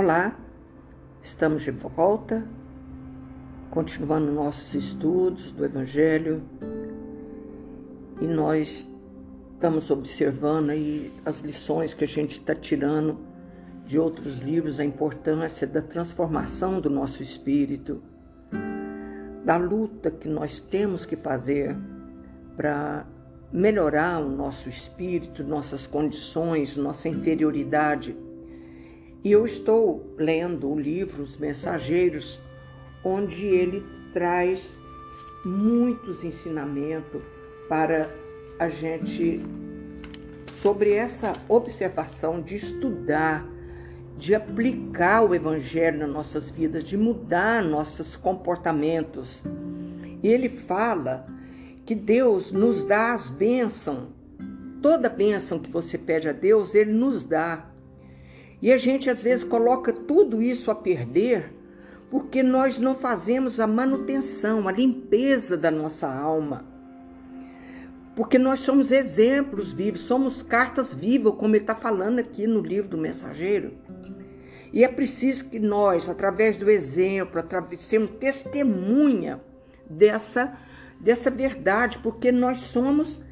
Olá, estamos de volta, continuando nossos estudos do Evangelho e nós estamos observando aí as lições que a gente está tirando de outros livros, a importância da transformação do nosso espírito, da luta que nós temos que fazer para melhorar o nosso espírito, nossas condições, nossa inferioridade e eu estou lendo o livro Os Mensageiros, onde ele traz muitos ensinamentos para a gente sobre essa observação de estudar, de aplicar o evangelho nas nossas vidas, de mudar nossos comportamentos. E ele fala que Deus nos dá as bênçãos. Toda bênção que você pede a Deus, ele nos dá. E a gente às vezes coloca tudo isso a perder porque nós não fazemos a manutenção, a limpeza da nossa alma. Porque nós somos exemplos vivos, somos cartas vivas, como ele está falando aqui no livro do mensageiro. E é preciso que nós, através do exemplo, através sermos testemunha dessa, dessa verdade, porque nós somos,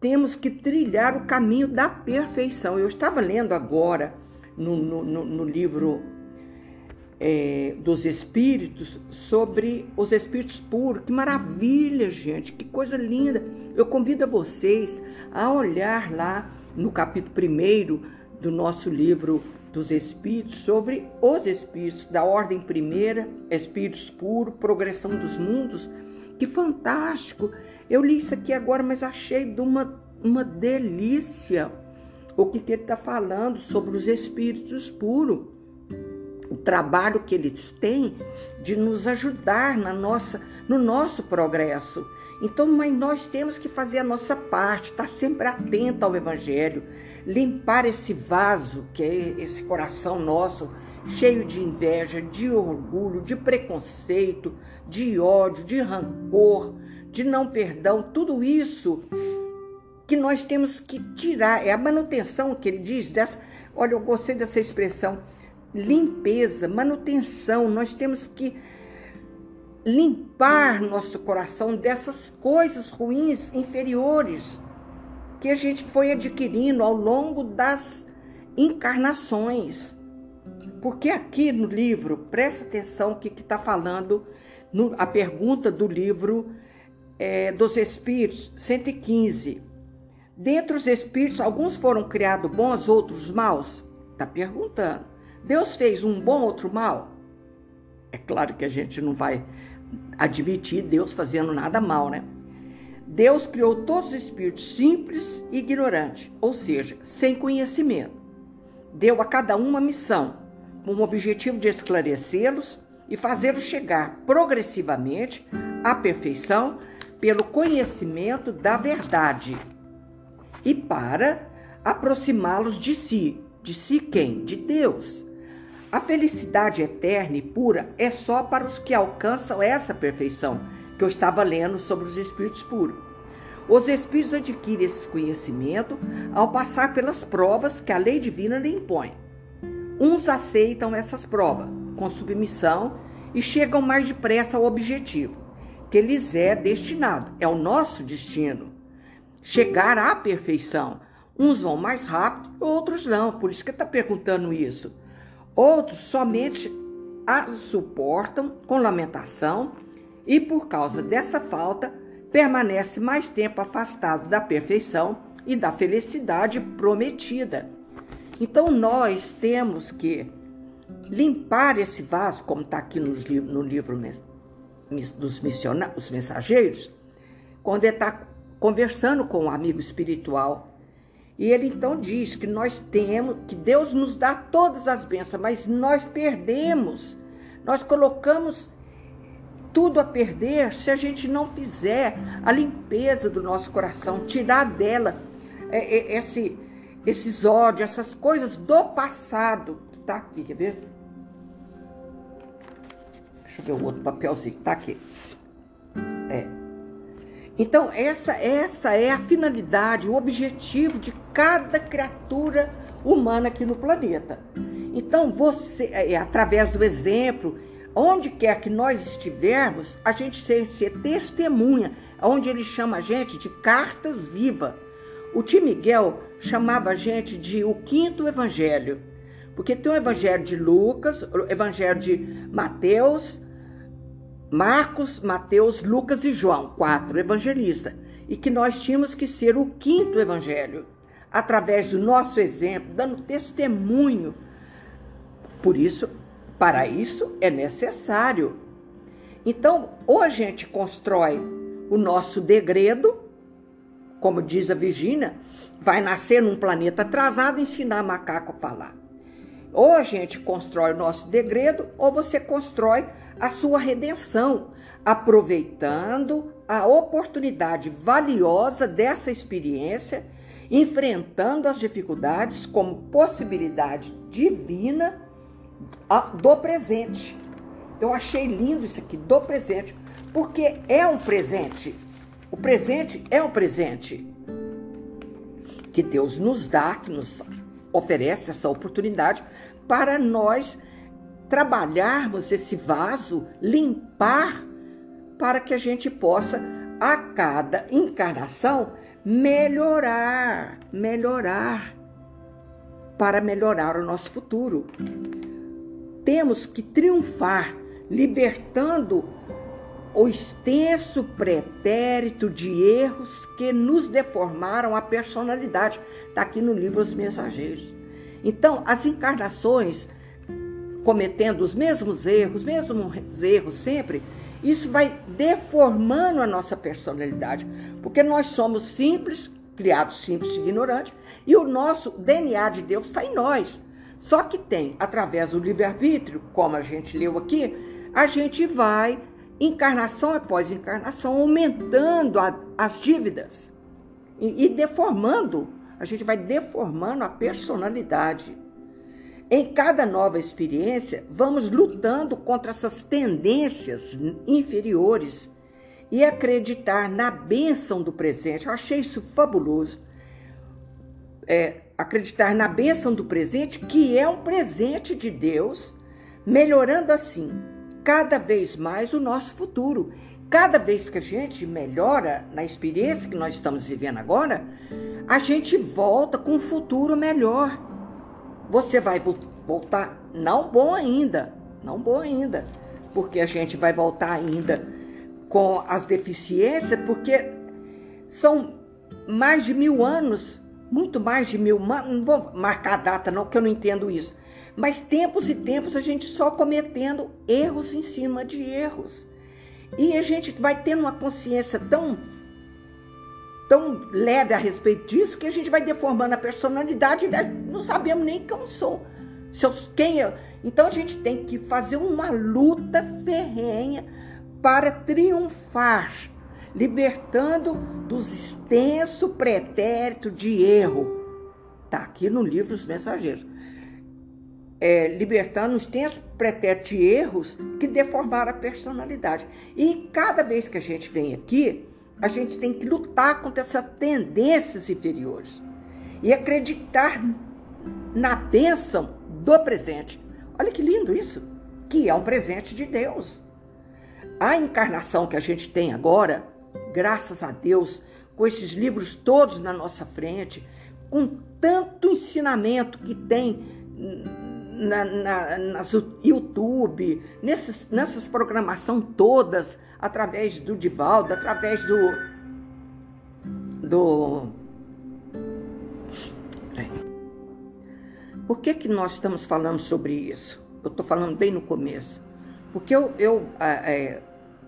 temos que trilhar o caminho da perfeição. Eu estava lendo agora no, no, no livro é, dos Espíritos sobre os Espíritos puros. Que maravilha, gente, que coisa linda. Eu convido a vocês a olhar lá no capítulo 1 do nosso livro dos Espíritos sobre os Espíritos, da ordem primeira, Espíritos puros, progressão dos mundos. Que fantástico! Eu li isso aqui agora, mas achei de uma, uma delícia o que, que ele está falando sobre os espíritos puros, o trabalho que eles têm de nos ajudar na nossa, no nosso progresso. Então, mas nós temos que fazer a nossa parte, estar tá sempre atento ao Evangelho, limpar esse vaso que é esse coração nosso, cheio de inveja, de orgulho, de preconceito, de ódio, de rancor, de não perdão, tudo isso que nós temos que tirar, é a manutenção que ele diz dessa. Olha, eu gostei dessa expressão, limpeza, manutenção. Nós temos que limpar nosso coração dessas coisas ruins inferiores que a gente foi adquirindo ao longo das encarnações. Porque aqui no livro, presta atenção o que está falando, no, a pergunta do livro é, dos Espíritos, 115. Dentre os espíritos, alguns foram criados bons, outros maus? Está perguntando. Deus fez um bom, outro mal? É claro que a gente não vai admitir Deus fazendo nada mal, né? Deus criou todos os espíritos simples e ignorantes, ou seja, sem conhecimento. Deu a cada um uma missão, com o objetivo de esclarecê-los e fazê-los chegar progressivamente à perfeição pelo conhecimento da verdade e para aproximá-los de si. De si quem? De Deus. A felicidade eterna e pura é só para os que alcançam essa perfeição que eu estava lendo sobre os espíritos puros. Os espíritos adquirem esse conhecimento ao passar pelas provas que a lei divina lhe impõe. Uns aceitam essas provas com submissão e chegam mais depressa ao objetivo que lhes é destinado, é o nosso destino chegar à perfeição. Uns vão mais rápido, outros não. Por isso que está perguntando isso. Outros somente a suportam com lamentação e por causa dessa falta permanece mais tempo afastado da perfeição e da felicidade prometida. Então nós temos que limpar esse vaso, como está aqui no livro, no livro dos missionários, mensageiros, quando ele está conversando com um amigo espiritual. E ele então diz que nós temos, que Deus nos dá todas as bênçãos, mas nós perdemos. Nós colocamos tudo a perder se a gente não fizer a limpeza do nosso coração, tirar dela é, é, esse, esses ódios, essas coisas do passado que está aqui, quer ver? Deixa eu ver o outro papelzinho que está aqui. É. Então, essa, essa é a finalidade, o objetivo de cada criatura humana aqui no planeta. Então, você, é, através do exemplo, onde quer que nós estivermos, a gente ser, ser testemunha, onde ele chama a gente de cartas vivas. O tio Miguel chamava a gente de o quinto evangelho, porque tem o evangelho de Lucas, o evangelho de Mateus, Marcos, Mateus, Lucas e João, quatro evangelistas, e que nós tínhamos que ser o quinto evangelho, através do nosso exemplo, dando testemunho. Por isso, para isso é necessário. Então, ou a gente constrói o nosso degredo, como diz a Virgínia, vai nascer num planeta atrasado e ensinar macaco a falar. Ou a gente constrói o nosso degredo, ou você constrói a sua redenção, aproveitando a oportunidade valiosa dessa experiência, enfrentando as dificuldades como possibilidade divina do presente. Eu achei lindo isso aqui, do presente, porque é um presente. O presente é um presente que Deus nos dá, que nos oferece essa oportunidade para nós trabalharmos esse vaso, limpar, para que a gente possa, a cada encarnação, melhorar, melhorar, para melhorar o nosso futuro. Temos que triunfar, libertando o extenso pretérito de erros que nos deformaram a personalidade. Está aqui no livro Os Mensageiros. Então, as encarnações cometendo os mesmos erros, mesmos erros sempre, isso vai deformando a nossa personalidade, porque nós somos simples, criados simples e ignorantes, e o nosso DNA de Deus está em nós. Só que tem, através do livre-arbítrio, como a gente leu aqui, a gente vai, encarnação após encarnação, aumentando a, as dívidas e, e deformando, a gente vai deformando a personalidade. Em cada nova experiência, vamos lutando contra essas tendências inferiores e acreditar na bênção do presente. Eu achei isso fabuloso. É, acreditar na bênção do presente, que é um presente de Deus, melhorando assim cada vez mais o nosso futuro. Cada vez que a gente melhora na experiência que nós estamos vivendo agora, a gente volta com um futuro melhor você vai voltar não bom ainda, não bom ainda, porque a gente vai voltar ainda com as deficiências, porque são mais de mil anos, muito mais de mil, não vou marcar a data não, porque eu não entendo isso, mas tempos e tempos a gente só cometendo erros em cima de erros. E a gente vai tendo uma consciência tão tão leve a respeito disso que a gente vai deformando a personalidade e não sabemos nem quem sou. Eu, quem eu. Então a gente tem que fazer uma luta ferrenha para triunfar, libertando dos extenso pretérito de erro. Está aqui no livro dos mensageiros. É, libertando os extenso pretérito de erros que deformaram a personalidade. E cada vez que a gente vem aqui, a gente tem que lutar contra essas tendências inferiores e acreditar na bênção do presente. Olha que lindo isso, que é um presente de Deus. A encarnação que a gente tem agora, graças a Deus, com esses livros todos na nossa frente, com tanto ensinamento que tem na, na, nas YouTube, nesses, nessas programação todas, através do Divaldo, através do. do. Por que, que nós estamos falando sobre isso? Eu estou falando bem no começo. Porque eu, eu é,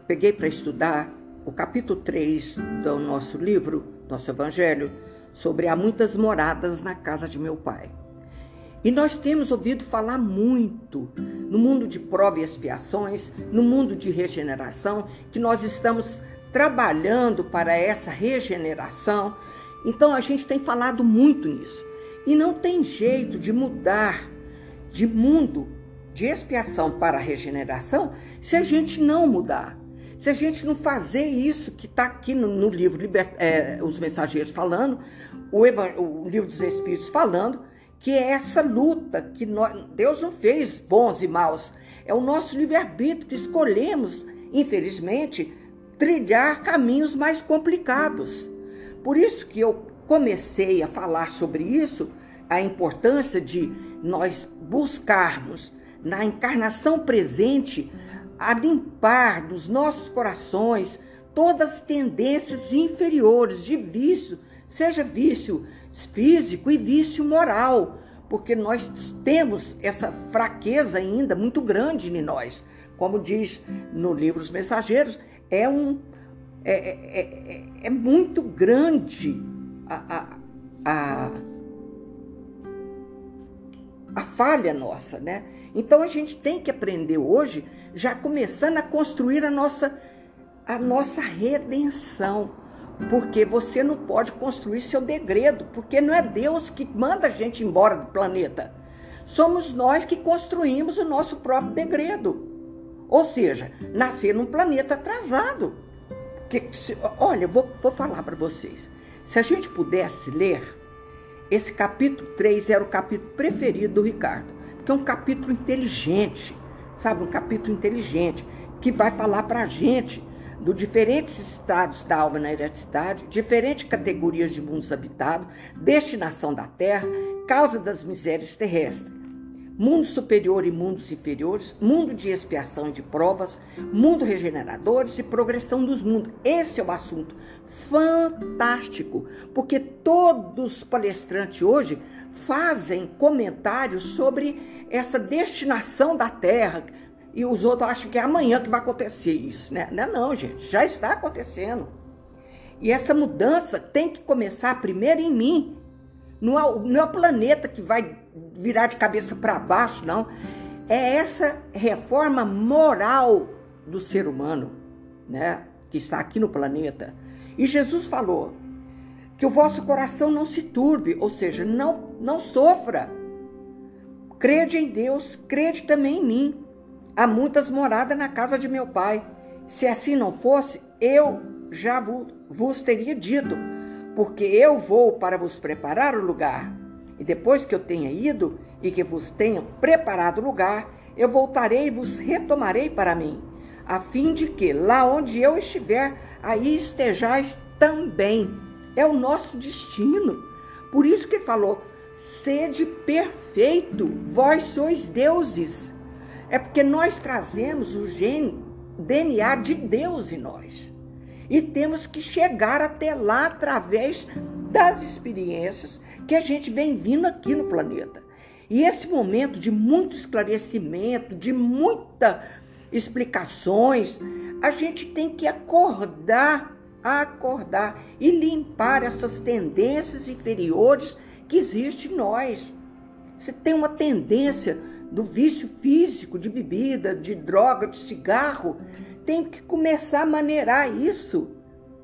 peguei para estudar o capítulo 3 do nosso livro, nosso Evangelho, sobre há muitas moradas na casa de meu pai. E nós temos ouvido falar muito no mundo de prova e expiações, no mundo de regeneração, que nós estamos trabalhando para essa regeneração. Então a gente tem falado muito nisso. E não tem jeito de mudar de mundo de expiação para regeneração se a gente não mudar. Se a gente não fazer isso que está aqui no, no livro é, Os Mensageiros falando, o, o livro dos Espíritos falando, que é essa luta que nós, Deus não fez bons e maus, é o nosso livre-arbítrio que escolhemos, infelizmente, trilhar caminhos mais complicados. Por isso que eu comecei a falar sobre isso, a importância de nós buscarmos na encarnação presente a limpar dos nossos corações todas as tendências inferiores de vício, seja vício físico e vício moral, porque nós temos essa fraqueza ainda muito grande em nós. Como diz no livro Os Mensageiros, é um é, é, é, é muito grande a, a, a, a falha nossa, né? Então a gente tem que aprender hoje, já começando a construir a nossa, a nossa redenção. Porque você não pode construir seu degredo, porque não é Deus que manda a gente embora do planeta. Somos nós que construímos o nosso próprio degredo. Ou seja, nascer num planeta atrasado. Que, se, olha, vou, vou falar para vocês. Se a gente pudesse ler, esse capítulo 3 era o capítulo preferido do Ricardo que é um capítulo inteligente, sabe? Um capítulo inteligente que vai falar para a gente dos diferentes estados da alma na ereticidade, diferentes categorias de mundos habitados, destinação da Terra, causa das misérias terrestres, mundo superior e mundos inferiores, mundo de expiação e de provas, mundo regeneradores e progressão dos mundos. Esse é o assunto fantástico, porque todos os palestrantes hoje fazem comentários sobre essa destinação da terra. E os outros acham que é amanhã que vai acontecer isso, né? Não é não, gente, já está acontecendo. E essa mudança tem que começar primeiro em mim. Não é, não é o planeta que vai virar de cabeça para baixo, não. É essa reforma moral do ser humano, né? Que está aqui no planeta. E Jesus falou: que o vosso coração não se turbe, ou seja, não, não sofra. Crede em Deus, crede também em mim. Há muitas moradas na casa de meu pai. Se assim não fosse, eu já vos teria dito, porque eu vou para vos preparar o lugar. E depois que eu tenha ido e que vos tenha preparado o lugar, eu voltarei e vos retomarei para mim, a fim de que lá onde eu estiver, aí estejais também é o nosso destino. Por isso que falou: sede perfeito, vós sois deuses. É porque nós trazemos o gene, DNA de Deus em nós. E temos que chegar até lá através das experiências que a gente vem vindo aqui no planeta. E esse momento de muito esclarecimento, de muitas explicações, a gente tem que acordar acordar e limpar essas tendências inferiores que existem em nós. Você tem uma tendência do vício físico, de bebida, de droga, de cigarro, tem que começar a maneirar isso,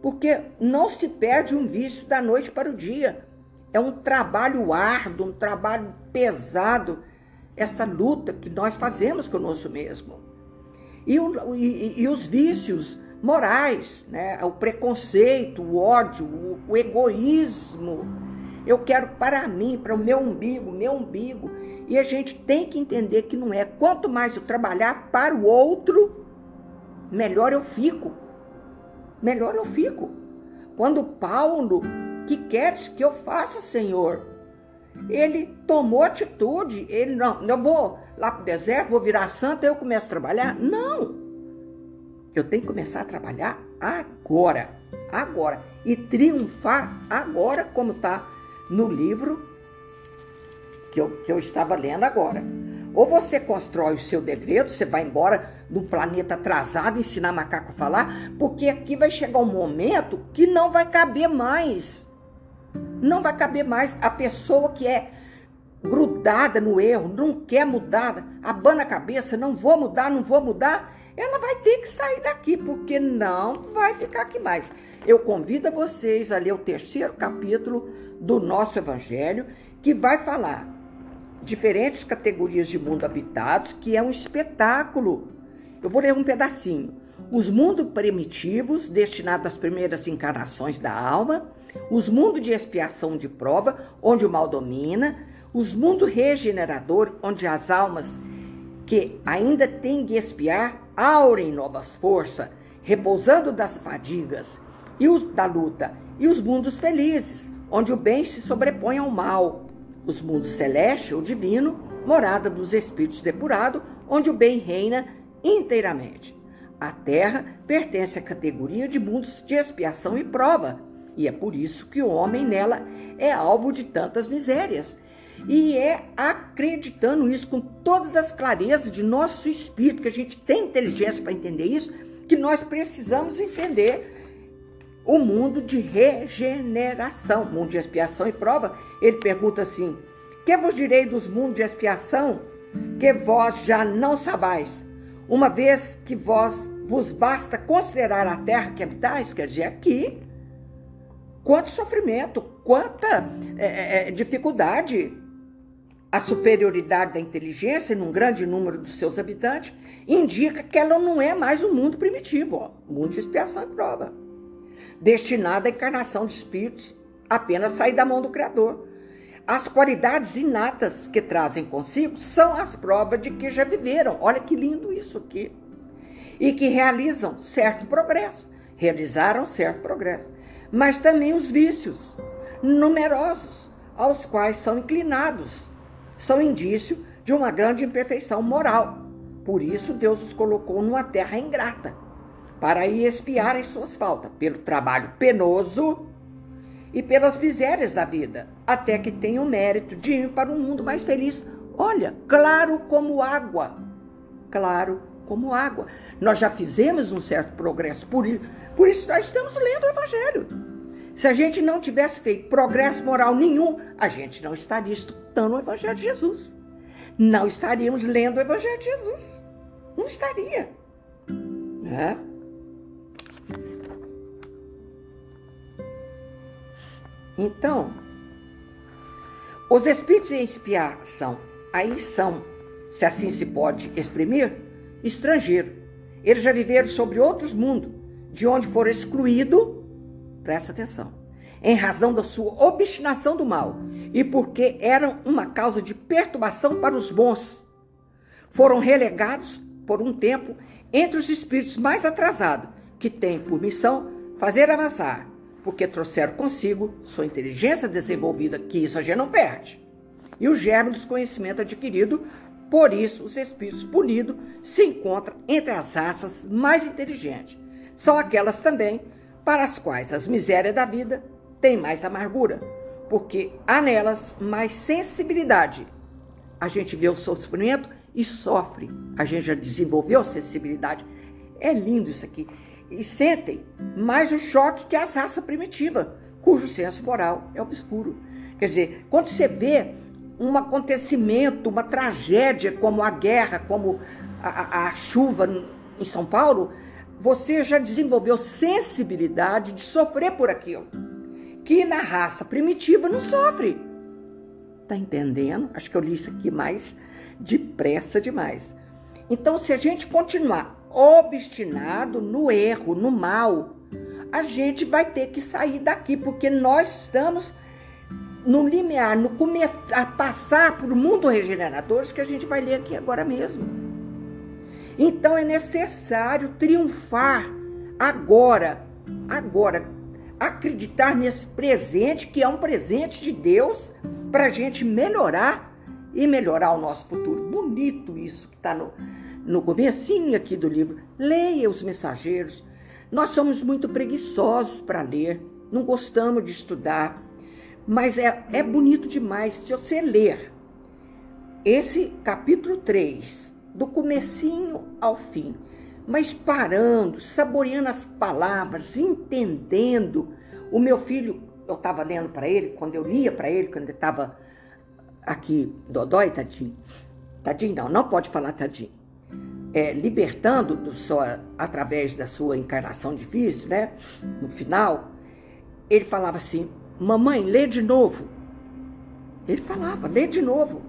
porque não se perde um vício da noite para o dia. É um trabalho árduo, um trabalho pesado, essa luta que nós fazemos conosco mesmo. E, o, e, e os vícios morais, né? o preconceito, o ódio, o, o egoísmo. Eu quero para mim, para o meu umbigo, meu umbigo. E a gente tem que entender que não é. Quanto mais eu trabalhar para o outro, melhor eu fico. Melhor eu fico. Quando Paulo, que queres que eu faça, Senhor? Ele tomou atitude. Ele não, eu vou lá para o deserto, vou virar santo, eu começo a trabalhar. Não. Eu tenho que começar a trabalhar agora, agora e triunfar agora, como está no livro que eu, que eu estava lendo agora. Ou você constrói o seu degredo, você vai embora do planeta atrasado ensinar macaco a falar, porque aqui vai chegar um momento que não vai caber mais. Não vai caber mais a pessoa que é grudada no erro, não quer mudar, abana a cabeça, não vou mudar, não vou mudar ela vai ter que sair daqui, porque não vai ficar aqui mais. Eu convido a vocês a ler o terceiro capítulo do nosso Evangelho, que vai falar diferentes categorias de mundo habitados, que é um espetáculo. Eu vou ler um pedacinho. Os mundos primitivos, destinados às primeiras encarnações da alma, os mundos de expiação de prova, onde o mal domina, Os mundos regeneradores, onde as almas que ainda têm que espiar aurem novas forças, repousando das fadigas e os, da luta, e os mundos felizes, onde o bem se sobrepõe ao mal, os mundos celeste ou divino, morada dos espíritos depurados, onde o bem reina inteiramente. A Terra pertence à categoria de mundos de expiação e prova, e é por isso que o homem nela é alvo de tantas misérias. E é acreditando isso com todas as clarezas de nosso espírito, que a gente tem inteligência para entender isso, que nós precisamos entender o mundo de regeneração, mundo de expiação e prova. Ele pergunta assim: Que vos direi dos mundos de expiação que vós já não sabais, uma vez que vós vos basta considerar a terra que habitais, quer dizer, aqui, quanto sofrimento, quanta é, é, dificuldade. A superioridade da inteligência num grande número dos seus habitantes indica que ela não é mais um mundo primitivo, ó, mundo de expiação e prova, destinado à encarnação de espíritos apenas sair da mão do Criador. As qualidades inatas que trazem consigo são as provas de que já viveram. Olha que lindo isso aqui. E que realizam certo progresso. Realizaram certo progresso mas também os vícios numerosos aos quais são inclinados. São indício de uma grande imperfeição moral. Por isso Deus os colocou numa terra ingrata, para aí expiarem suas faltas, pelo trabalho penoso e pelas misérias da vida, até que tenham mérito de ir para um mundo mais feliz. Olha, claro como água. Claro como água. Nós já fizemos um certo progresso, por por isso nós estamos lendo o Evangelho. Se a gente não tivesse feito progresso moral nenhum, a gente não estaria estudando o Evangelho de Jesus. Não estaríamos lendo o Evangelho de Jesus. Não estaria. Né? Então, os espíritos em expiação aí são, se assim se pode exprimir, estrangeiro. Eles já viveram sobre outros mundos, de onde foram excluídos, presta atenção, em razão da sua obstinação do mal e porque eram uma causa de perturbação para os bons. Foram relegados, por um tempo, entre os espíritos mais atrasados, que têm por missão fazer avançar, porque trouxeram consigo sua inteligência desenvolvida, que isso a gente não perde, e o germe dos conhecimentos adquirido por isso, os espíritos punidos se encontram entre as raças mais inteligentes. São aquelas também para as quais as misérias da vida têm mais amargura, porque há nelas mais sensibilidade. A gente vê o sofrimento e sofre. A gente já desenvolveu sensibilidade. É lindo isso aqui. E sentem mais o choque que as raças primitivas, cujo senso moral é obscuro. Quer dizer, quando você vê um acontecimento, uma tragédia como a guerra, como a, a, a chuva em São Paulo, você já desenvolveu sensibilidade de sofrer por aquilo. Que na raça primitiva não sofre. Tá entendendo? Acho que eu li isso aqui mais depressa demais. Então, se a gente continuar obstinado no erro, no mal, a gente vai ter que sair daqui, porque nós estamos no limiar, no começo, a passar por mundo regenerador, que a gente vai ler aqui agora mesmo. Então é necessário triunfar agora, agora, acreditar nesse presente que é um presente de Deus para a gente melhorar e melhorar o nosso futuro. Bonito isso que está no, no comecinho aqui do livro. Leia os mensageiros. Nós somos muito preguiçosos para ler, não gostamos de estudar mas é, é bonito demais se você ler esse capítulo 3, do comecinho ao fim, mas parando, saboreando as palavras, entendendo. O meu filho, eu estava lendo para ele, quando eu lia para ele, quando ele estava aqui, Dodói, tadinho. Tadinho não, não pode falar tadinho. É, libertando do sua, através da sua encarnação difícil, né? No final, ele falava assim: Mamãe, lê de novo. Ele falava, lê de novo.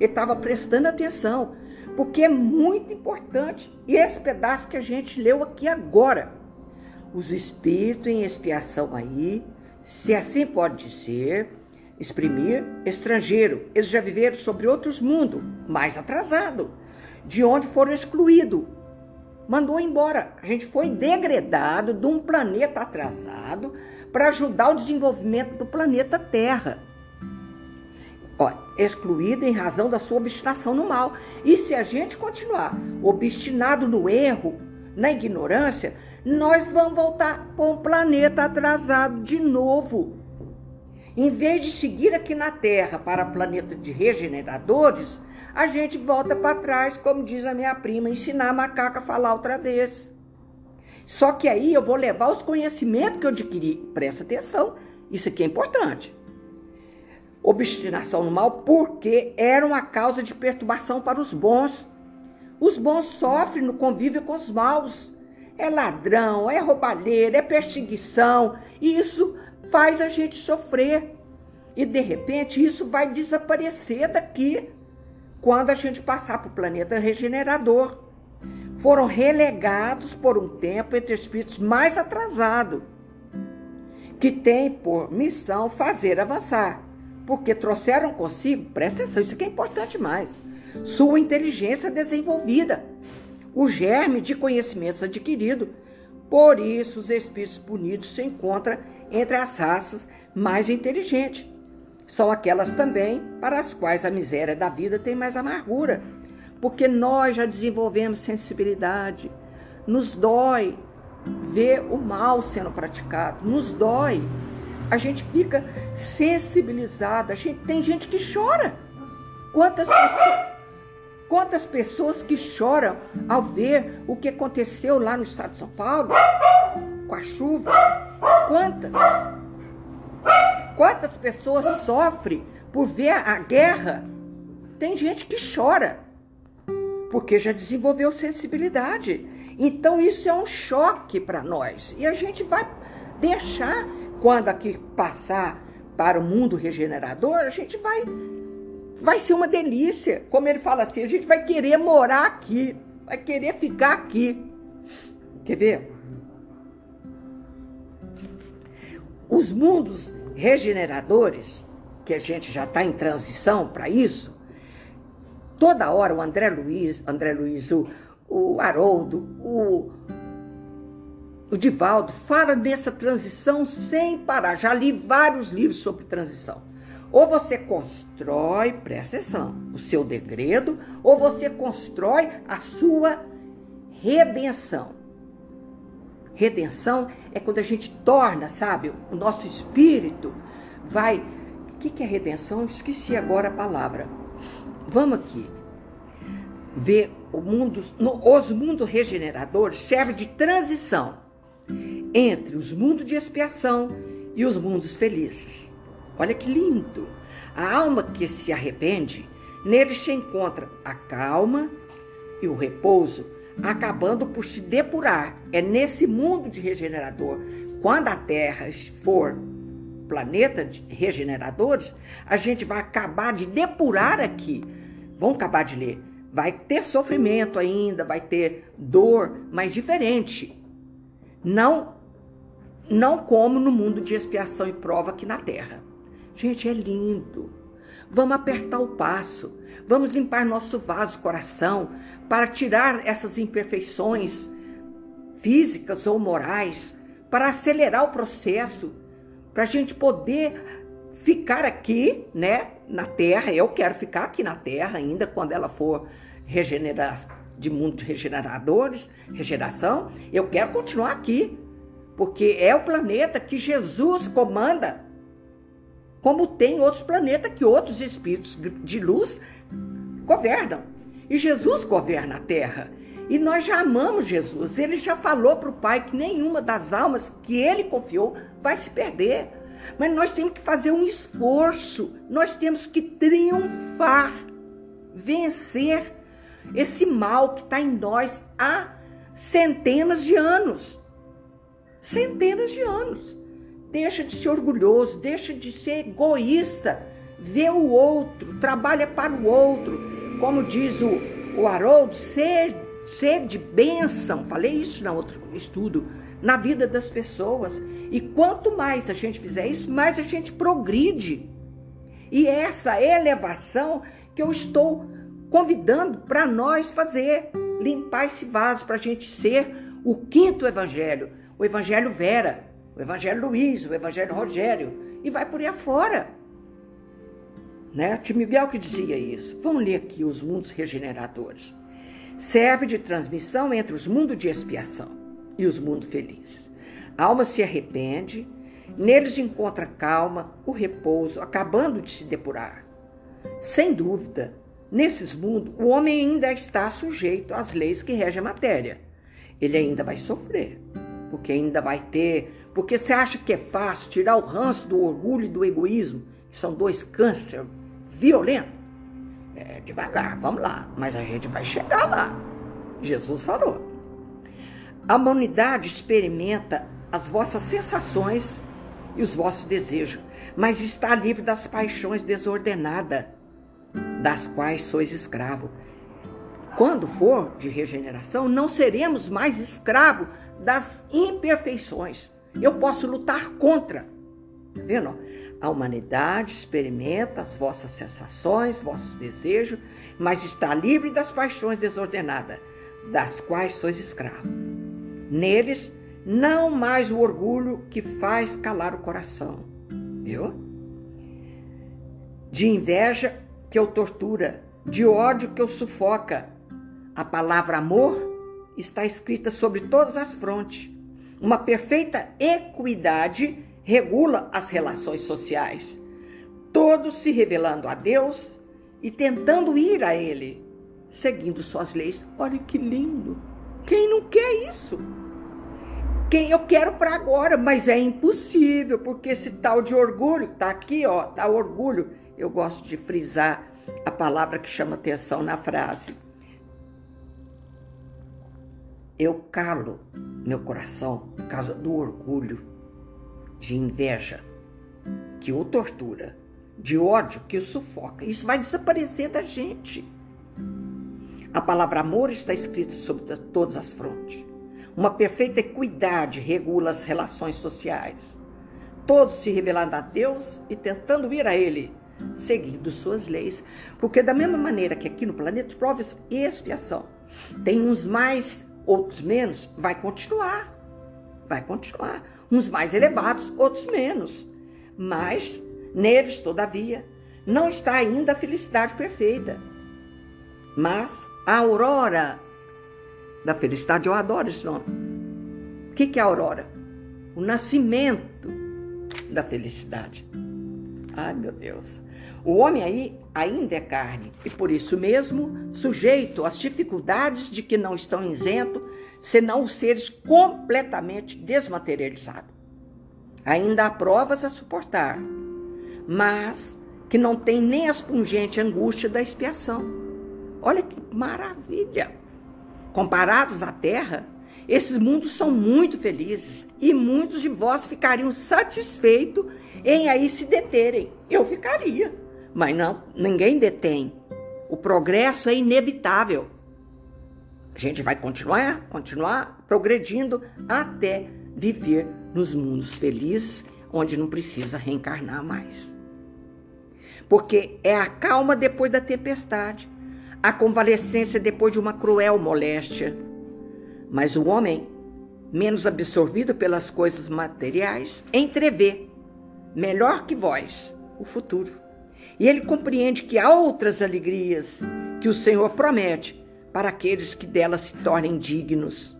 Ele estava prestando atenção, porque é muito importante. Esse pedaço que a gente leu aqui agora. Os espíritos em expiação aí, se assim pode dizer, exprimir estrangeiro. Eles já viveram sobre outros mundos, mais atrasado, de onde foram excluídos. Mandou embora. A gente foi degradado de um planeta atrasado para ajudar o desenvolvimento do planeta Terra. Ó, excluído em razão da sua obstinação no mal. E se a gente continuar obstinado no erro, na ignorância, nós vamos voltar para um planeta atrasado de novo. Em vez de seguir aqui na Terra para o planeta de regeneradores, a gente volta para trás, como diz a minha prima, ensinar a macaca a falar outra vez. Só que aí eu vou levar os conhecimentos que eu adquiri. Presta atenção, isso aqui é importante. Obstinação no mal, porque era uma causa de perturbação para os bons. Os bons sofrem no convívio com os maus. É ladrão, é roubalheira, é perseguição. E isso faz a gente sofrer. E de repente isso vai desaparecer daqui quando a gente passar para o planeta regenerador. Foram relegados por um tempo entre espíritos mais atrasados, que têm por missão fazer avançar, porque trouxeram consigo, presta atenção, isso aqui é importante mais, sua inteligência desenvolvida, o germe de conhecimentos adquirido. Por isso, os espíritos punidos se encontram entre as raças mais inteligentes. São aquelas também para as quais a miséria da vida tem mais amargura, porque nós já desenvolvemos sensibilidade. Nos dói ver o mal sendo praticado, nos dói. A gente fica sensibilizado, a gente tem gente que chora. Quantas quantas pessoas que choram ao ver o que aconteceu lá no estado de São Paulo com a chuva? Quantas? Quantas pessoas sofrem por ver a guerra? Tem gente que chora, porque já desenvolveu sensibilidade. Então isso é um choque para nós. E a gente vai deixar, quando aqui passar para o mundo regenerador, a gente vai vai ser uma delícia. Como ele fala assim, a gente vai querer morar aqui, vai querer ficar aqui. Quer ver? Os mundos regeneradores, que a gente já está em transição para isso, toda hora o André Luiz, André Luiz, o, o Haroldo, o, o Divaldo fala nessa transição sem parar. Já li vários livros sobre transição. Ou você constrói, presta atenção, o seu degredo, ou você constrói a sua redenção. Redenção é quando a gente torna, sabe, o nosso espírito vai. O que, é redenção? Esqueci agora a palavra. Vamos aqui. Ver o mundo, os mundos regeneradores servem de transição entre os mundos de expiação e os mundos felizes. Olha que lindo! A alma que se arrepende, nele se encontra a calma e o repouso acabando por se depurar. É nesse mundo de regenerador. Quando a Terra for planeta de regeneradores, a gente vai acabar de depurar aqui. Vamos acabar de ler. Vai ter sofrimento ainda, vai ter dor, mas diferente. Não não como no mundo de expiação e prova aqui na Terra. Gente, é lindo. Vamos apertar o passo. Vamos limpar nosso vaso coração para tirar essas imperfeições físicas ou morais, para acelerar o processo, para a gente poder ficar aqui, né, na Terra. Eu quero ficar aqui na Terra ainda quando ela for regenerar de mundo regeneradores, regeneração. Eu quero continuar aqui, porque é o planeta que Jesus comanda, como tem outros planetas que outros espíritos de luz governam. E Jesus governa a terra. E nós já amamos Jesus. Ele já falou para o Pai que nenhuma das almas que ele confiou vai se perder. Mas nós temos que fazer um esforço. Nós temos que triunfar, vencer esse mal que está em nós há centenas de anos. Centenas de anos. Deixa de ser orgulhoso, deixa de ser egoísta. Vê o outro, trabalha para o outro como diz o, o Haroldo, ser, ser de bênção, falei isso no outro estudo, na vida das pessoas. E quanto mais a gente fizer isso, mais a gente progride. E essa elevação que eu estou convidando para nós fazer, limpar esse vaso para a gente ser o quinto evangelho, o evangelho Vera, o evangelho Luiz, o evangelho Rogério, e vai por aí afora. Né? Miguel que dizia isso. Vamos ler aqui os mundos regeneradores. Serve de transmissão entre os mundos de expiação e os mundos felizes. A alma se arrepende, neles encontra calma, o repouso, acabando de se depurar. Sem dúvida, nesses mundos, o homem ainda está sujeito às leis que regem a matéria. Ele ainda vai sofrer, porque ainda vai ter. Porque você acha que é fácil tirar o ranço do orgulho e do egoísmo, que são dois cânceres violentos? É devagar, vamos lá, mas a gente vai chegar lá. Jesus falou. A humanidade experimenta as vossas sensações e os vossos desejos, mas está livre das paixões desordenadas, das quais sois escravo. Quando for de regeneração, não seremos mais escravo das imperfeições. Eu posso lutar contra. Tá vendo? A humanidade experimenta as vossas sensações, vossos desejos, mas está livre das paixões desordenadas, das quais sois escravo. Neles não mais o orgulho que faz calar o coração, viu? De inveja que o tortura, de ódio que o sufoca. A palavra amor está escrita sobre todas as frontes. Uma perfeita equidade regula as relações sociais, todos se revelando a Deus e tentando ir a Ele, seguindo suas leis. Olha que lindo! Quem não quer isso? quem eu quero para agora, mas é impossível, porque esse tal de orgulho, tá aqui, ó, tá orgulho. Eu gosto de frisar a palavra que chama atenção na frase. Eu calo meu coração por causa do orgulho, de inveja, que o tortura, de ódio que o sufoca. Isso vai desaparecer da gente. A palavra amor está escrita sobre todas as frontes. Uma perfeita equidade regula as relações sociais. Todos se revelando a Deus e tentando ir a Ele, seguindo suas leis. Porque, da mesma maneira que aqui no planeta, provas e expiação, tem uns mais, outros menos, vai continuar. Vai continuar. Uns mais elevados, outros menos. Mas, neles, todavia, não está ainda a felicidade perfeita. Mas a aurora da felicidade. Eu adoro esse nome. O que é a aurora? O nascimento da felicidade. Ai, meu Deus. O homem aí ainda é carne e por isso mesmo sujeito às dificuldades de que não estão isento, senão seres completamente desmaterializados. Ainda há provas a suportar, mas que não tem nem as pungentes angústias da expiação. Olha que maravilha! Comparados à Terra, esses mundos são muito felizes e muitos de vós ficariam satisfeitos em aí se deterem. Eu ficaria, mas não, ninguém detém. O progresso é inevitável. A gente vai continuar, continuar progredindo até viver nos mundos felizes, onde não precisa reencarnar mais. Porque é a calma depois da tempestade a convalescência depois de uma cruel moléstia. Mas o homem, menos absorvido pelas coisas materiais, entrevê, melhor que vós, o futuro. E ele compreende que há outras alegrias que o Senhor promete para aqueles que delas se tornem dignos.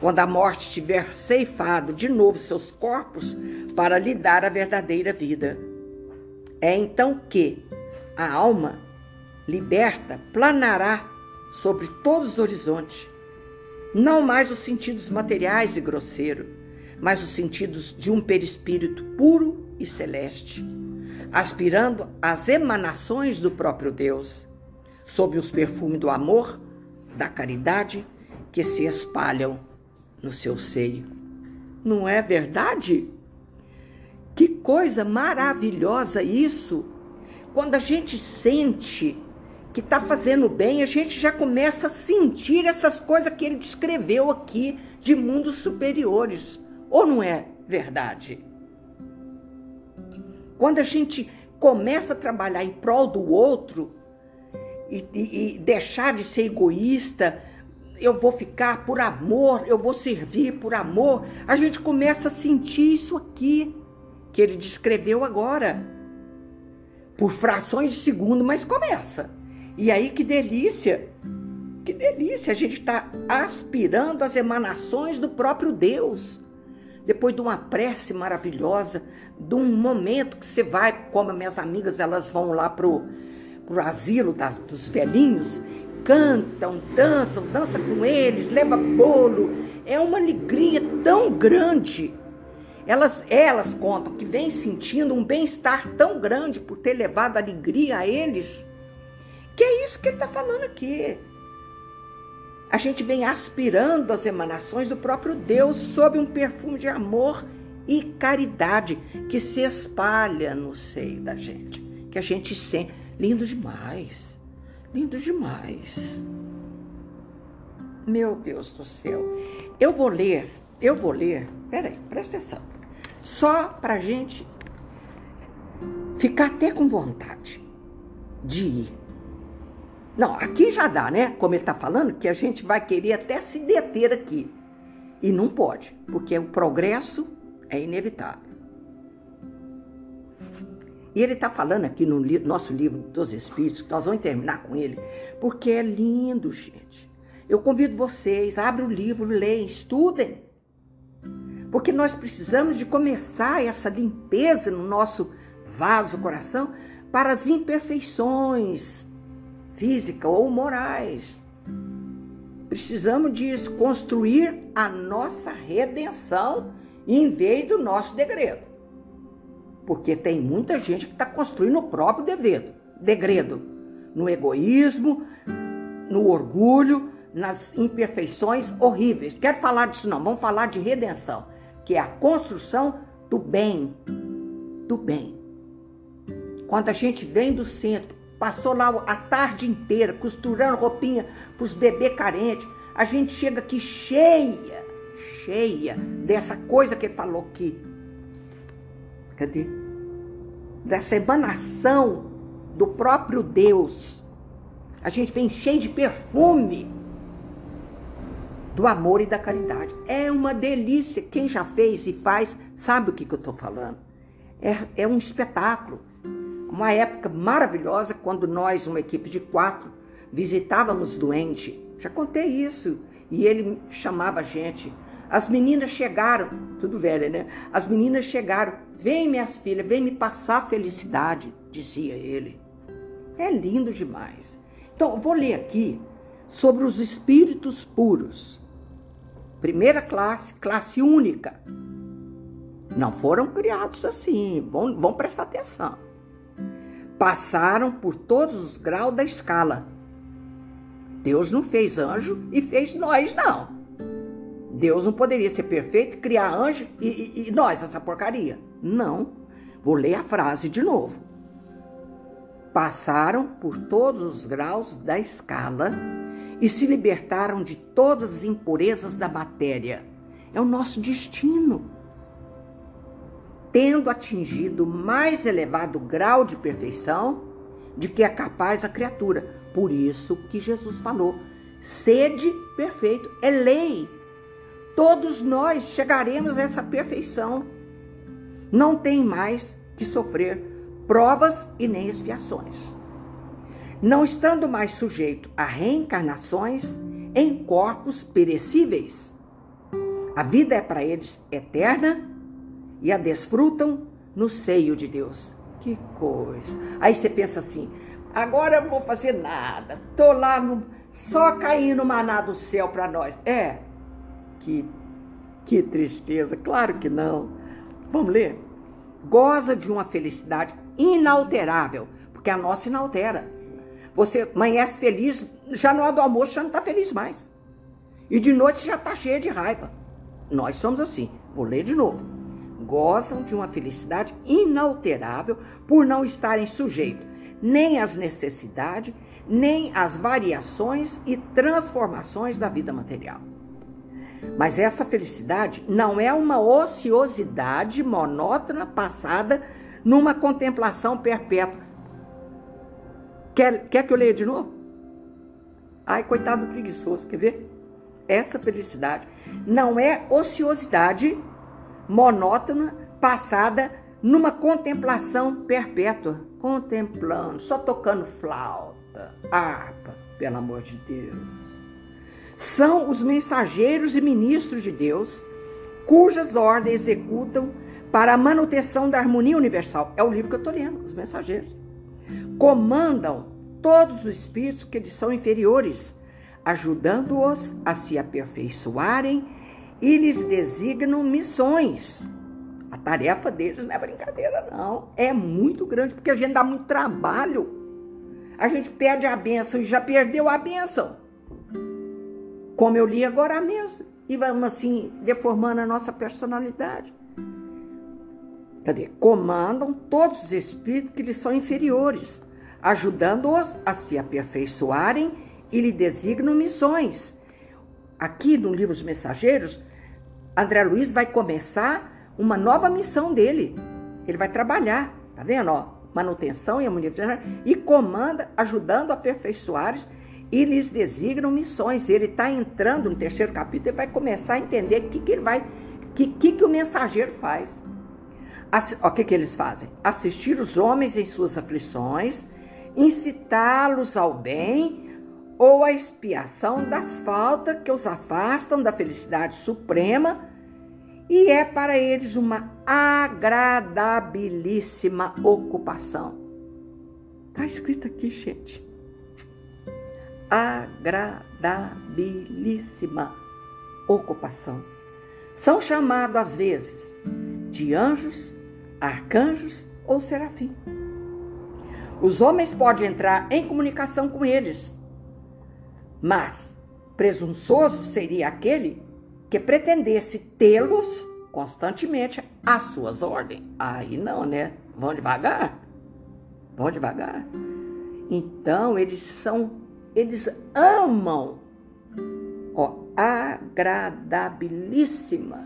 Quando a morte tiver ceifado de novo seus corpos para lhe dar a verdadeira vida. É então que a alma liberta, planará sobre todos os horizontes. Não mais os sentidos materiais e grosseiros, mas os sentidos de um perispírito puro e celeste, aspirando às emanações do próprio Deus, sob os perfumes do amor, da caridade que se espalham no seu seio. Não é verdade? Que coisa maravilhosa isso! Quando a gente sente que está fazendo bem, a gente já começa a sentir essas coisas que ele descreveu aqui de mundos superiores. Ou não é verdade? Quando a gente começa a trabalhar em prol do outro e, e, e deixar de ser egoísta, eu vou ficar por amor, eu vou servir por amor, a gente começa a sentir isso aqui que ele descreveu agora. Por frações de segundo, mas começa. E aí que delícia! Que delícia! A gente está aspirando as emanações do próprio Deus. Depois de uma prece maravilhosa, de um momento que você vai, como minhas amigas, elas vão lá pro, pro asilo das, dos velhinhos, cantam, dançam, dança com eles, leva bolo. É uma alegria tão grande. Elas, elas contam que vem sentindo um bem-estar tão grande por ter levado alegria a eles, que é isso que ele está falando aqui. A gente vem aspirando as emanações do próprio Deus sob um perfume de amor e caridade que se espalha no seio da gente, que a gente sente. Lindo demais, lindo demais. Meu Deus do céu. Eu vou ler, eu vou ler, peraí, presta atenção só para a gente ficar até com vontade de ir. Não, aqui já dá, né? Como ele está falando, que a gente vai querer até se deter aqui. E não pode, porque o progresso é inevitável. E ele está falando aqui no li nosso livro dos Espíritos, que nós vamos terminar com ele, porque é lindo, gente. Eu convido vocês, abre o livro, leiam, estudem. Porque nós precisamos de começar essa limpeza no nosso vaso coração para as imperfeições físicas ou morais. Precisamos de construir a nossa redenção em vez do nosso degredo. Porque tem muita gente que está construindo o próprio devedo, degredo, no egoísmo, no orgulho, nas imperfeições horríveis. Quero falar disso não, vamos falar de redenção que é a construção do bem, do bem. Quando a gente vem do centro, passou lá a tarde inteira costurando roupinha para os bebês carentes, a gente chega aqui cheia, cheia dessa coisa que ele falou aqui. Cadê? Dessa emanação do próprio Deus. A gente vem cheio de perfume do amor e da caridade. É uma delícia. Quem já fez e faz sabe o que, que eu estou falando. É, é um espetáculo. Uma época maravilhosa quando nós, uma equipe de quatro, visitávamos doente. Já contei isso. E ele chamava a gente. As meninas chegaram, tudo velha, né? As meninas chegaram. Vem, minhas filhas, vem me passar felicidade, dizia ele. É lindo demais. Então, vou ler aqui sobre os espíritos puros. Primeira classe, classe única. Não foram criados assim, vão, vão prestar atenção. Passaram por todos os graus da escala. Deus não fez anjo e fez nós, não. Deus não poderia ser perfeito, criar anjo e, e, e nós, essa porcaria. Não. Vou ler a frase de novo. Passaram por todos os graus da escala e se libertaram de todas as impurezas da matéria. É o nosso destino. Tendo atingido o mais elevado grau de perfeição de que é capaz a criatura. Por isso que Jesus falou: sede perfeito, é lei. Todos nós chegaremos a essa perfeição. Não tem mais que sofrer provas e nem expiações não estando mais sujeito a reencarnações em corpos perecíveis. A vida é para eles eterna e a desfrutam no seio de Deus. Que coisa! Aí você pensa assim: agora eu não vou fazer nada, tô lá no, só caindo maná do céu para nós. É, que, que tristeza, claro que não. Vamos ler? Goza de uma felicidade inalterável, porque a nossa inaltera. Você amanhece feliz, já na hora do almoço já não está feliz mais. E de noite já está cheia de raiva. Nós somos assim. Vou ler de novo. Gozam de uma felicidade inalterável por não estarem sujeitos nem às necessidades, nem às variações e transformações da vida material. Mas essa felicidade não é uma ociosidade monótona passada numa contemplação perpétua. Quer, quer que eu leia de novo? Ai, coitado do preguiçoso, quer ver? Essa felicidade não é ociosidade monótona passada numa contemplação perpétua, contemplando, só tocando flauta, harpa, pelo amor de Deus. São os mensageiros e ministros de Deus, cujas ordens executam para a manutenção da harmonia universal. É o livro que eu estou lendo, os mensageiros. Comandam todos os espíritos que lhes são inferiores, ajudando-os a se aperfeiçoarem e lhes designam missões a tarefa deles não é brincadeira, não. É muito grande, porque a gente dá muito trabalho. A gente perde a benção e já perdeu a benção. Como eu li agora mesmo. E vamos assim, deformando a nossa personalidade. Cadê? Comandam todos os espíritos que lhes são inferiores, ajudando-os a se aperfeiçoarem e lhe designam missões. Aqui no livro Os Mensageiros, André Luiz vai começar uma nova missão dele. Ele vai trabalhar, tá vendo? Ó, manutenção e harmonia e comanda, ajudando a aperfeiçoar e lhes designam missões. Ele está entrando no terceiro capítulo e vai começar a entender o que, que ele vai, que, que, que o mensageiro faz. O que, que eles fazem? Assistir os homens em suas aflições, incitá-los ao bem ou à expiação das faltas que os afastam da felicidade suprema e é para eles uma agradabilíssima ocupação. Está escrito aqui, gente. Agradabilíssima ocupação. São chamados às vezes de anjos, arcanjos ou serafim. Os homens podem entrar em comunicação com eles, mas presunçoso seria aquele que pretendesse tê-los constantemente às suas ordens. Aí não, né? Vão devagar. Vão devagar. Então, eles são, eles amam, ó, agradabilíssima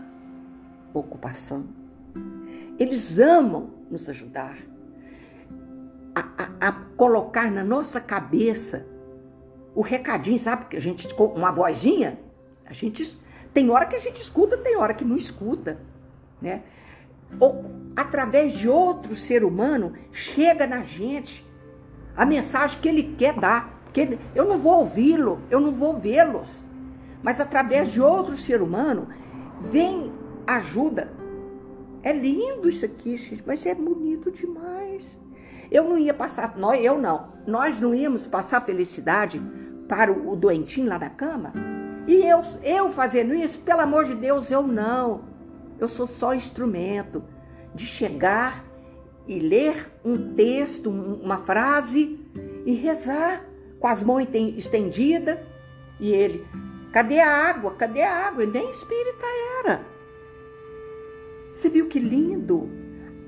ocupação. Eles amam nos ajudar a, a, a colocar na nossa cabeça o recadinho, sabe? Que a gente, com uma vozinha, a gente tem hora que a gente escuta, tem hora que não escuta, né? Ou através de outro ser humano chega na gente a mensagem que ele quer dar. Que eu não vou ouvi-lo, eu não vou vê-los, mas através de outro ser humano vem ajuda. É lindo isso aqui, gente, mas é bonito demais. Eu não ia passar, nós, eu não, nós não íamos passar felicidade para o doentinho lá na cama? E eu, eu fazendo isso, pelo amor de Deus, eu não. Eu sou só instrumento de chegar e ler um texto, uma frase e rezar com as mãos estendidas. E ele, cadê a água? Cadê a água? E nem espírita era. Você viu que lindo?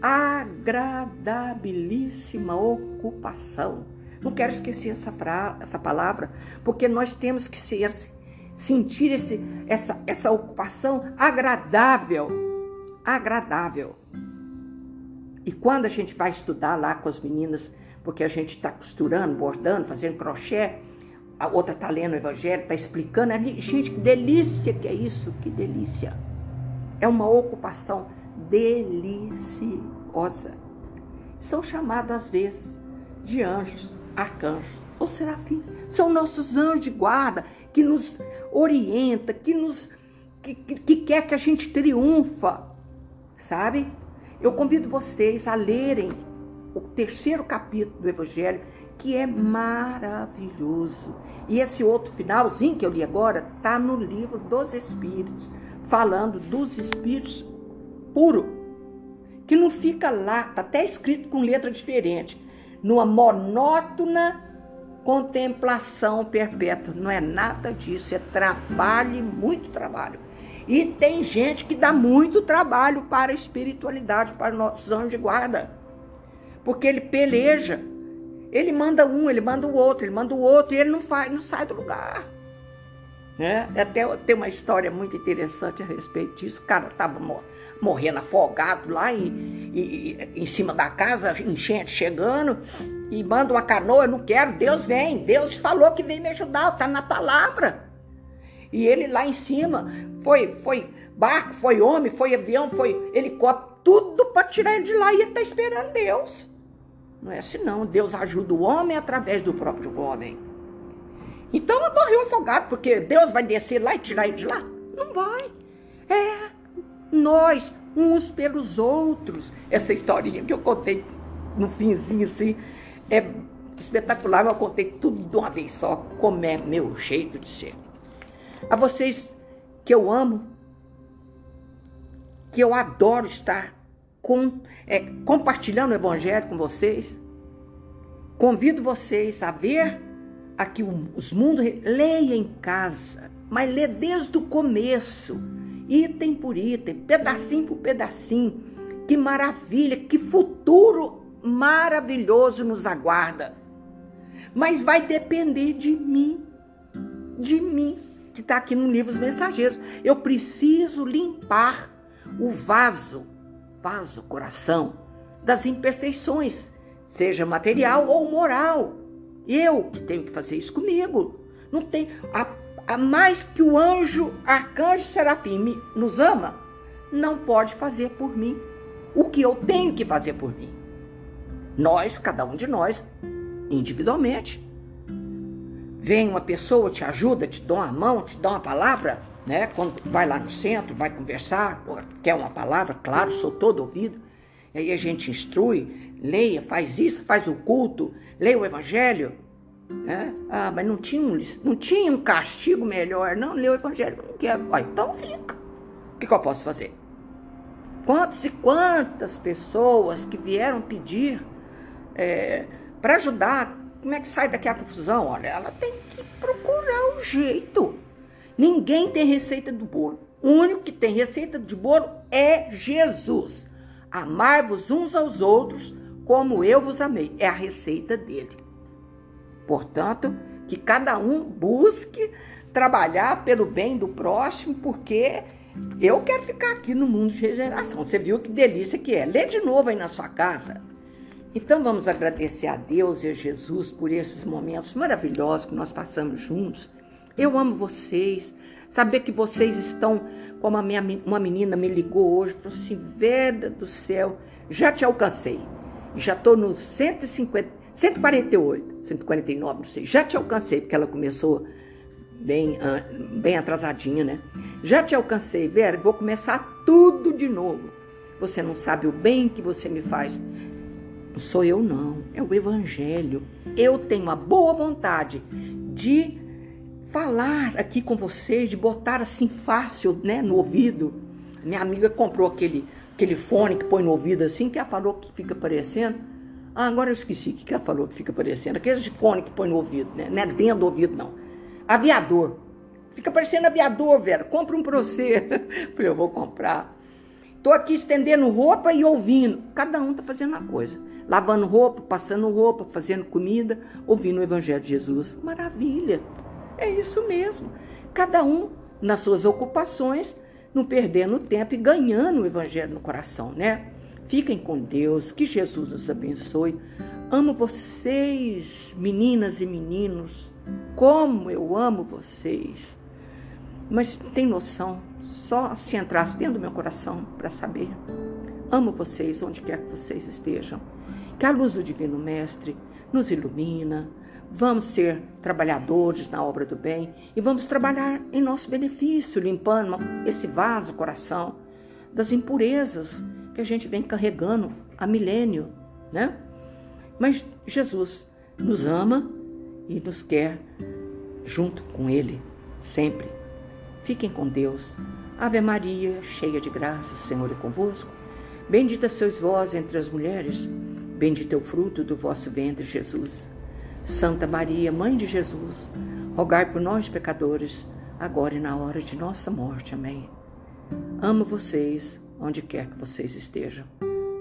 Agradabilíssima ocupação. Não quero esquecer essa, fra essa palavra, porque nós temos que ser sentir esse, essa, essa ocupação agradável. Agradável. E quando a gente vai estudar lá com as meninas, porque a gente está costurando, bordando, fazendo crochê, a outra está lendo o Evangelho, está explicando ali. Gente, que delícia que é isso, que delícia. É uma ocupação deliciosa. São chamados às vezes de anjos, arcanjos ou serafim. São nossos anjos de guarda que nos orienta, que nos que, que quer que a gente triunfa, sabe? Eu convido vocês a lerem o terceiro capítulo do Evangelho, que é maravilhoso. E esse outro finalzinho que eu li agora está no livro dos Espíritos, falando dos Espíritos puro, que não fica lá, está até escrito com letra diferente, numa monótona contemplação perpétua. Não é nada disso, é trabalho e muito trabalho. E tem gente que dá muito trabalho para a espiritualidade, para os nossos anjos de guarda. Porque ele peleja. Ele manda um, ele manda o outro, ele manda o outro, e ele não, faz, não sai do lugar. Né? Até tem uma história muito interessante a respeito disso. O cara estava morrendo afogado lá e, e, em cima da casa, enchente chegando, e manda uma canoa, eu não quero, Deus vem, Deus falou que vem me ajudar, está na palavra. E ele lá em cima, foi, foi barco, foi homem, foi avião, foi helicóptero, tudo para tirar ele de lá e ele está esperando Deus. Não é assim não, Deus ajuda o homem através do próprio homem. Então morreu afogado, porque Deus vai descer lá e tirar ele de lá? Não vai. É nós, uns pelos outros. Essa historinha que eu contei no finzinho assim, é espetacular, mas eu contei tudo de uma vez só, como é meu jeito de ser. A vocês que eu amo, que eu adoro estar com, é, compartilhando o Evangelho com vocês, convido vocês a ver aqui os mundos, leia em casa, mas lê desde o começo, item por item, pedacinho por pedacinho. Que maravilha, que futuro maravilhoso nos aguarda. Mas vai depender de mim, de mim, que está aqui no livro Os Mensageiros. Eu preciso limpar o vaso, vaso, coração, das imperfeições, seja material ou moral. Eu que tenho que fazer isso comigo. Não tem a, a mais que o anjo, arcanjo serafim me, nos ama, não pode fazer por mim o que eu tenho que fazer por mim. Nós, cada um de nós, individualmente. Vem uma pessoa, te ajuda, te dá uma mão, te dá uma palavra, né? Quando vai lá no centro, vai conversar, quer uma palavra, claro, sou todo ouvido. Aí a gente instrui, leia, faz isso, faz o culto, leia o evangelho. Né? Ah, mas não tinha, um, não tinha um castigo melhor, não, lê o evangelho. Não quero. Ah, então fica. O que, que eu posso fazer? Quantas e quantas pessoas que vieram pedir é, para ajudar. Como é que sai daqui a confusão? Olha, ela tem que procurar um jeito. Ninguém tem receita do bolo. O único que tem receita de bolo é Jesus. Amar-vos uns aos outros como eu vos amei. É a receita dele. Portanto, que cada um busque trabalhar pelo bem do próximo, porque eu quero ficar aqui no mundo de regeneração. Você viu que delícia que é. Lê de novo aí na sua casa. Então vamos agradecer a Deus e a Jesus por esses momentos maravilhosos que nós passamos juntos. Eu amo vocês. Saber que vocês estão, como a minha, uma menina me ligou hoje, falou assim: Verda do céu, já te alcancei. Já estou no 150, 148, 149, não sei. Já te alcancei, porque ela começou bem, bem atrasadinha, né? Já te alcancei, Vera, vou começar tudo de novo. Você não sabe o bem que você me faz. Não sou eu, não. É o Evangelho. Eu tenho a boa vontade de falar aqui com vocês, de botar assim fácil né, no ouvido. Minha amiga comprou aquele, aquele fone que põe no ouvido assim, que ela falou que fica parecendo. Ah, agora eu esqueci o que ela falou que fica parecendo. Aquele fone que põe no ouvido, né? Não é dentro do ouvido, não. Aviador. Fica parecendo aviador, velho. Compra um pra você. Falei, eu vou comprar. Tô aqui estendendo roupa e ouvindo. Cada um tá fazendo uma coisa lavando roupa, passando roupa, fazendo comida, ouvindo o Evangelho de Jesus. Maravilha! É isso mesmo. Cada um nas suas ocupações, não perdendo tempo e ganhando o Evangelho no coração, né? Fiquem com Deus, que Jesus nos abençoe. Amo vocês, meninas e meninos, como eu amo vocês. Mas tem noção, só se entrasse dentro do meu coração para saber. Amo vocês onde quer que vocês estejam. Que a luz do Divino Mestre nos ilumina. Vamos ser trabalhadores na obra do bem e vamos trabalhar em nosso benefício, limpando esse vaso coração das impurezas que a gente vem carregando há milênio, né? Mas Jesus nos ama e nos quer junto com Ele, sempre. Fiquem com Deus. Ave Maria, cheia de graça, o Senhor é convosco. Bendita sois vós entre as mulheres Bendito é o fruto do vosso ventre, Jesus. Santa Maria, Mãe de Jesus, rogai por nós, pecadores, agora e na hora de nossa morte. Amém. Amo vocês, onde quer que vocês estejam.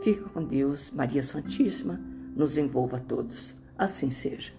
Fica com Deus, Maria Santíssima, nos envolva a todos. Assim seja.